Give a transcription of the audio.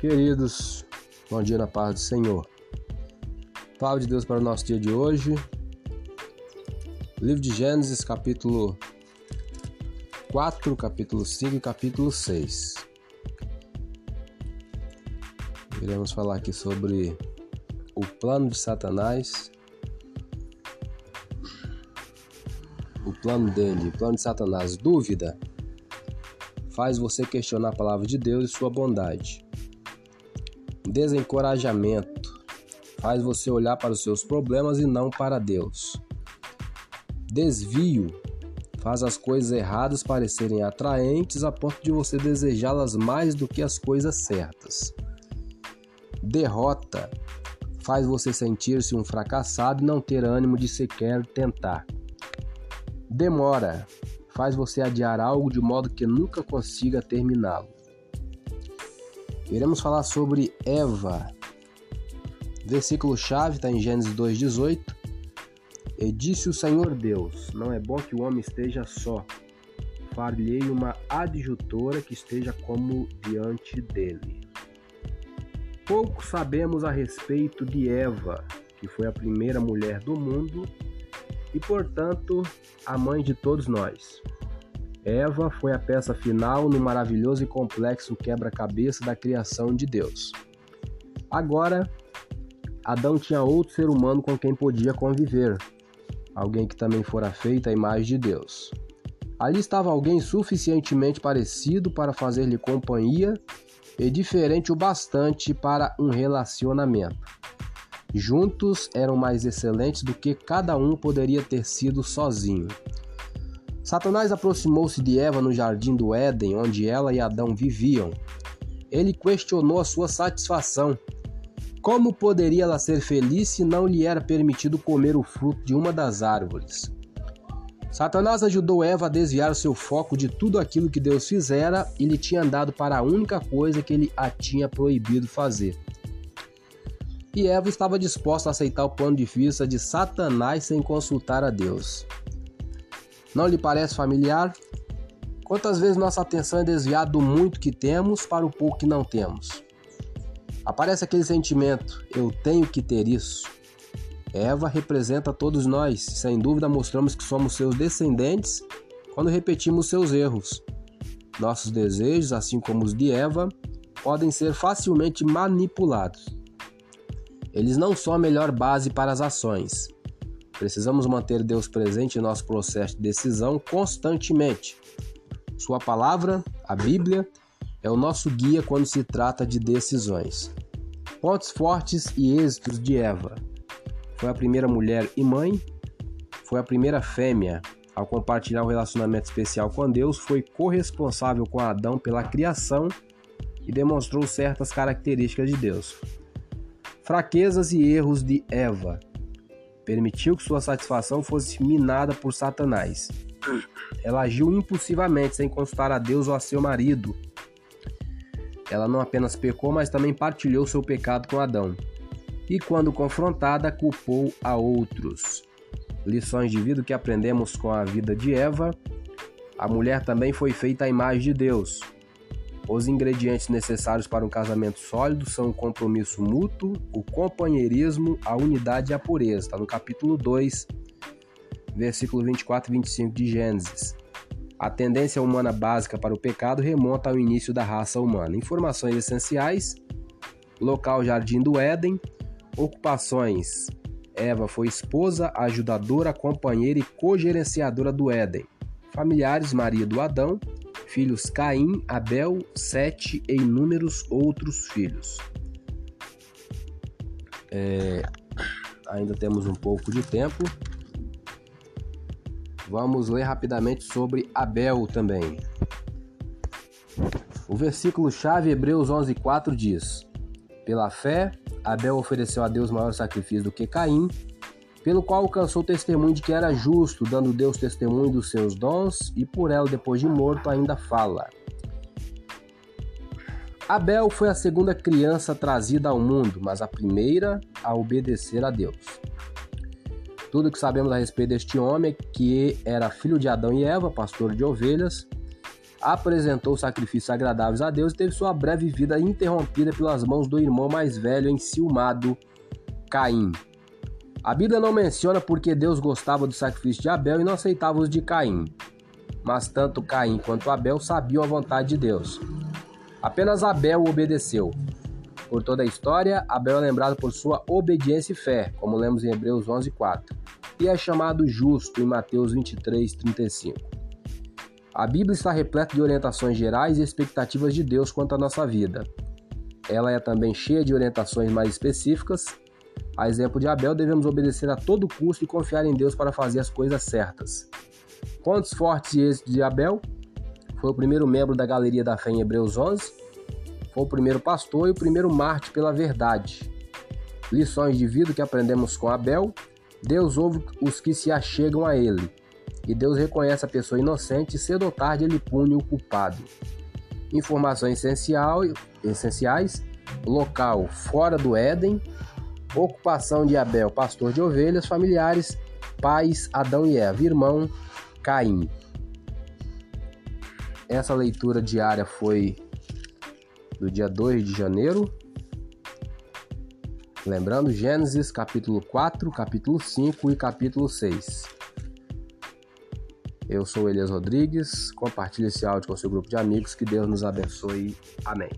Queridos, bom dia na paz do Senhor. Palavra de Deus para o nosso dia de hoje. Livro de Gênesis, capítulo 4, capítulo 5 e capítulo 6. Iremos falar aqui sobre o plano de Satanás. O plano dele, o plano de Satanás. Dúvida faz você questionar a palavra de Deus e sua bondade. Desencorajamento faz você olhar para os seus problemas e não para Deus. Desvio faz as coisas erradas parecerem atraentes a ponto de você desejá-las mais do que as coisas certas. Derrota faz você sentir-se um fracassado e não ter ânimo de sequer tentar. Demora faz você adiar algo de modo que nunca consiga terminá-lo. Iremos falar sobre Eva. Versículo chave está em Gênesis 2:18. E disse o Senhor Deus: Não é bom que o homem esteja só. Far-lhe uma adjutora que esteja como diante dele. Pouco sabemos a respeito de Eva, que foi a primeira mulher do mundo e, portanto, a mãe de todos nós. Eva foi a peça final no maravilhoso e complexo quebra-cabeça da criação de Deus. Agora, Adão tinha outro ser humano com quem podia conviver, alguém que também fora feito à imagem de Deus. Ali estava alguém suficientemente parecido para fazer-lhe companhia e diferente o bastante para um relacionamento. Juntos eram mais excelentes do que cada um poderia ter sido sozinho. Satanás aproximou-se de Eva no jardim do Éden, onde ela e Adão viviam. Ele questionou a sua satisfação. Como poderia ela ser feliz se não lhe era permitido comer o fruto de uma das árvores? Satanás ajudou Eva a desviar seu foco de tudo aquilo que Deus fizera e lhe tinha dado para a única coisa que ele a tinha proibido fazer e Eva estava disposta a aceitar o plano de vista de Satanás sem consultar a Deus. Não lhe parece familiar? Quantas vezes nossa atenção é desviada do muito que temos para o pouco que não temos? Aparece aquele sentimento: eu tenho que ter isso. Eva representa todos nós, sem dúvida mostramos que somos seus descendentes quando repetimos seus erros. Nossos desejos, assim como os de Eva, podem ser facilmente manipulados. Eles não são a melhor base para as ações. Precisamos manter Deus presente em nosso processo de decisão constantemente. Sua palavra, a Bíblia, é o nosso guia quando se trata de decisões. Pontos fortes e êxitos de Eva. Foi a primeira mulher e mãe, foi a primeira fêmea ao compartilhar um relacionamento especial com Deus, foi corresponsável com Adão pela criação e demonstrou certas características de Deus fraquezas e erros de Eva. Permitiu que sua satisfação fosse minada por Satanás. Ela agiu impulsivamente, sem consultar a Deus ou a seu marido. Ela não apenas pecou, mas também partilhou seu pecado com Adão. E quando confrontada, culpou a outros. Lições de vida que aprendemos com a vida de Eva. A mulher também foi feita à imagem de Deus. Os ingredientes necessários para um casamento sólido são o compromisso mútuo, o companheirismo, a unidade e a pureza. Está no capítulo 2, versículo 24 e 25 de Gênesis. A tendência humana básica para o pecado remonta ao início da raça humana. Informações essenciais: local Jardim do Éden, ocupações. Eva foi esposa, ajudadora, companheira e cogerenciadora do Éden. Familiares: marido Adão, filhos Caim, Abel, Sete e inúmeros outros filhos. É, ainda temos um pouco de tempo. Vamos ler rapidamente sobre Abel também. O versículo chave Hebreus 11:4 diz: Pela fé, Abel ofereceu a Deus maior sacrifício do que Caim, pelo qual alcançou testemunho de que era justo, dando Deus testemunho dos seus dons, e por ela, depois de morto, ainda fala. Abel foi a segunda criança trazida ao mundo, mas a primeira a obedecer a Deus. Tudo que sabemos a respeito deste homem que era filho de Adão e Eva, pastor de ovelhas. apresentou sacrifícios agradáveis a Deus e teve sua breve vida interrompida pelas mãos do irmão mais velho enciumado, Caim. A Bíblia não menciona porque Deus gostava do sacrifício de Abel e não aceitava os de Caim. Mas tanto Caim quanto Abel sabiam a vontade de Deus. Apenas Abel obedeceu. Por toda a história, Abel é lembrado por sua obediência e fé, como lemos em Hebreus 11:4, e é chamado justo em Mateus 23:35. A Bíblia está repleta de orientações gerais e expectativas de Deus quanto à nossa vida. Ela é também cheia de orientações mais específicas. A exemplo de Abel, devemos obedecer a todo custo e confiar em Deus para fazer as coisas certas. Pontos fortes e êxitos de Abel foi o primeiro membro da Galeria da Fé em Hebreus 11, foi o primeiro pastor e o primeiro mártir pela verdade. Lições de vida que aprendemos com Abel: Deus ouve os que se achegam a ele, e Deus reconhece a pessoa inocente e cedo ou tarde ele pune o culpado. Informações essencial, essenciais: local fora do Éden, ocupação de Abel, pastor de ovelhas, familiares, pais Adão e Eva, irmão Caim. Essa leitura diária foi do dia 2 de janeiro. Lembrando, Gênesis capítulo 4, capítulo 5 e capítulo 6. Eu sou Elias Rodrigues. Compartilhe esse áudio com seu grupo de amigos. Que Deus nos abençoe. Amém.